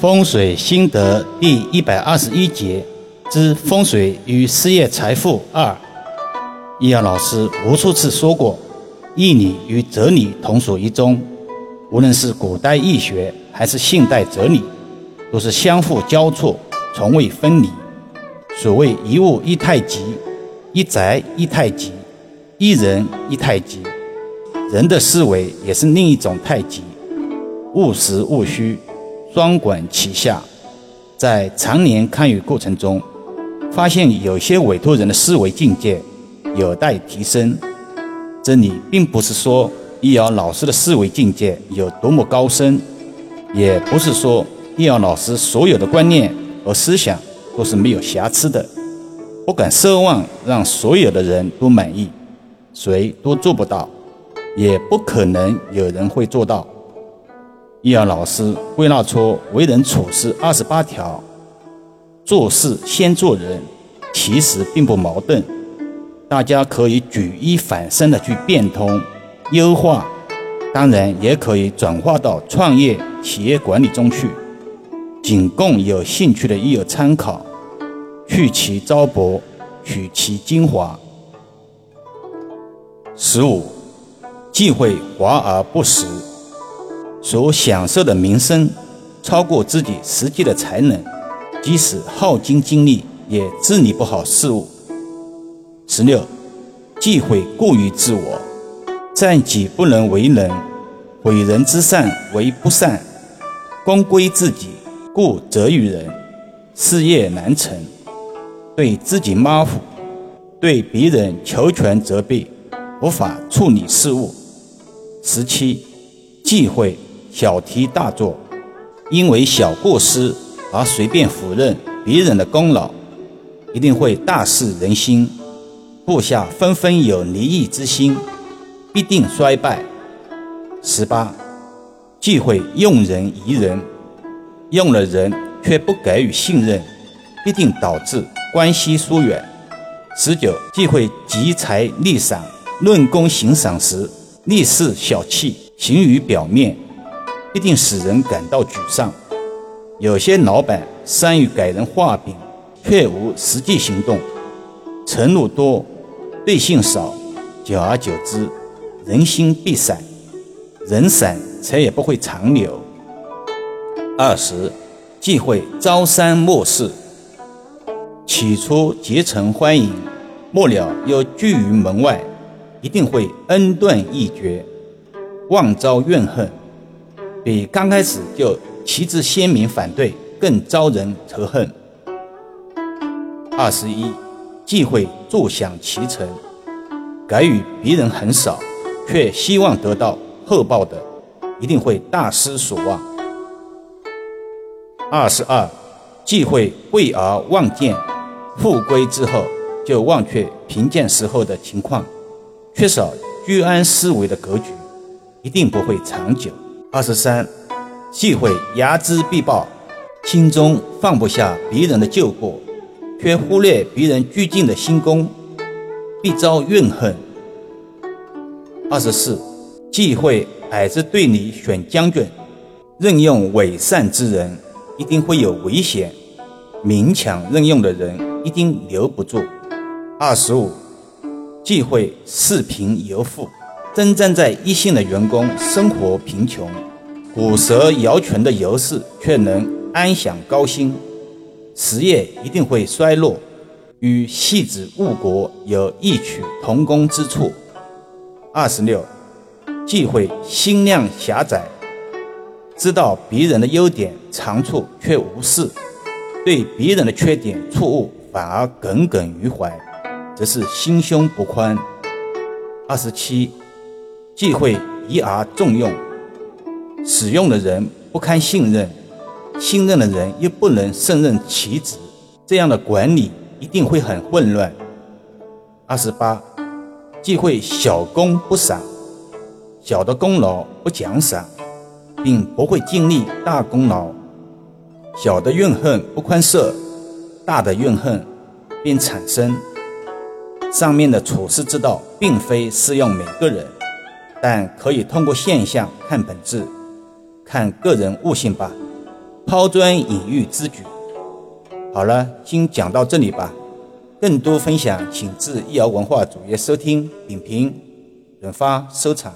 风水心得第一百二十一节之风水与事业财富二。易阳老师无数次说过，义理与哲理同属一宗，无论是古代易学还是现代哲理，都是相互交错，从未分离。所谓一物一太极，一宅一太极，一人一太极。人的思维也是另一种太极，务实务虚。双管齐下，在常年看舆过程中，发现有些委托人的思维境界有待提升。这里并不是说易遥老师的思维境界有多么高深，也不是说易遥老师所有的观念和思想都是没有瑕疵的。不敢奢望让所有的人都满意，谁都做不到，也不可能有人会做到。易遥老师归纳出为人处事二十八条，做事先做人，其实并不矛盾，大家可以举一反三的去变通、优化，当然也可以转化到创业、企业管理中去，仅供有兴趣的益友参考，去其糟粕，取其精华。十五，忌讳华而不实。所享受的名声超过自己实际的才能，即使耗尽精力也治理不好事物。十六，忌讳过于自我，善己不能为人，毁人之善为不善，功归自己，故责于人，事业难成。对自己马虎，对别人求全责备，无法处理事务。十七，忌讳。小题大做，因为小过失而随便否认别人的功劳，一定会大失人心。部下纷纷有离异之心，必定衰败。十八，忌讳用人疑人，用了人却不给予信任，必定导致关系疏远。十九，忌讳集财利赏，论功行赏时立事小气，行于表面。必定使人感到沮丧。有些老板善于给人画饼，却无实际行动，承诺多，兑现少，久而久之，人心必散，人散财也不会长留。二十，忌讳朝三暮四，起初结成欢迎，末了又拒于门外，一定会恩断义绝，妄招怨恨。比刚开始就旗帜鲜明反对更招人仇恨。二十一，忌讳坐享其成，给予别人很少，却希望得到厚报的，一定会大失所望。二十二，忌讳贵而忘见，富贵之后就忘却贫贱时候的情况，缺少居安思危的格局，一定不会长久。二十三，忌讳睚眦必报，心中放不下别人的旧过，却忽略别人鞠敬的新功，必遭怨恨。二十四，忌讳矮子队里选将军，任用伪善之人，一定会有危险；明抢任用的人，一定留不住。二十五，忌讳视贫由富。真正在一线的员工生活贫穷，虎蛇摇拳的游士却能安享高薪，实业一定会衰落，与戏子误国有异曲同工之处。二十六，忌讳心量狭窄，知道别人的优点长处却无视，对别人的缺点错误反而耿耿于怀，则是心胸不宽。二十七。忌讳一而重用，使用的人不堪信任，信任的人又不能胜任其职，这样的管理一定会很混乱。二十八，忌讳小功不赏，小的功劳不奖赏，并不会尽力大功劳；小的怨恨不宽赦，大的怨恨便产生。上面的处事之道，并非适用每个人。但可以通过现象看本质，看个人悟性吧。抛砖引玉之举。好了，先讲到这里吧。更多分享，请至易瑶文化主页收听、点评、转发、收藏。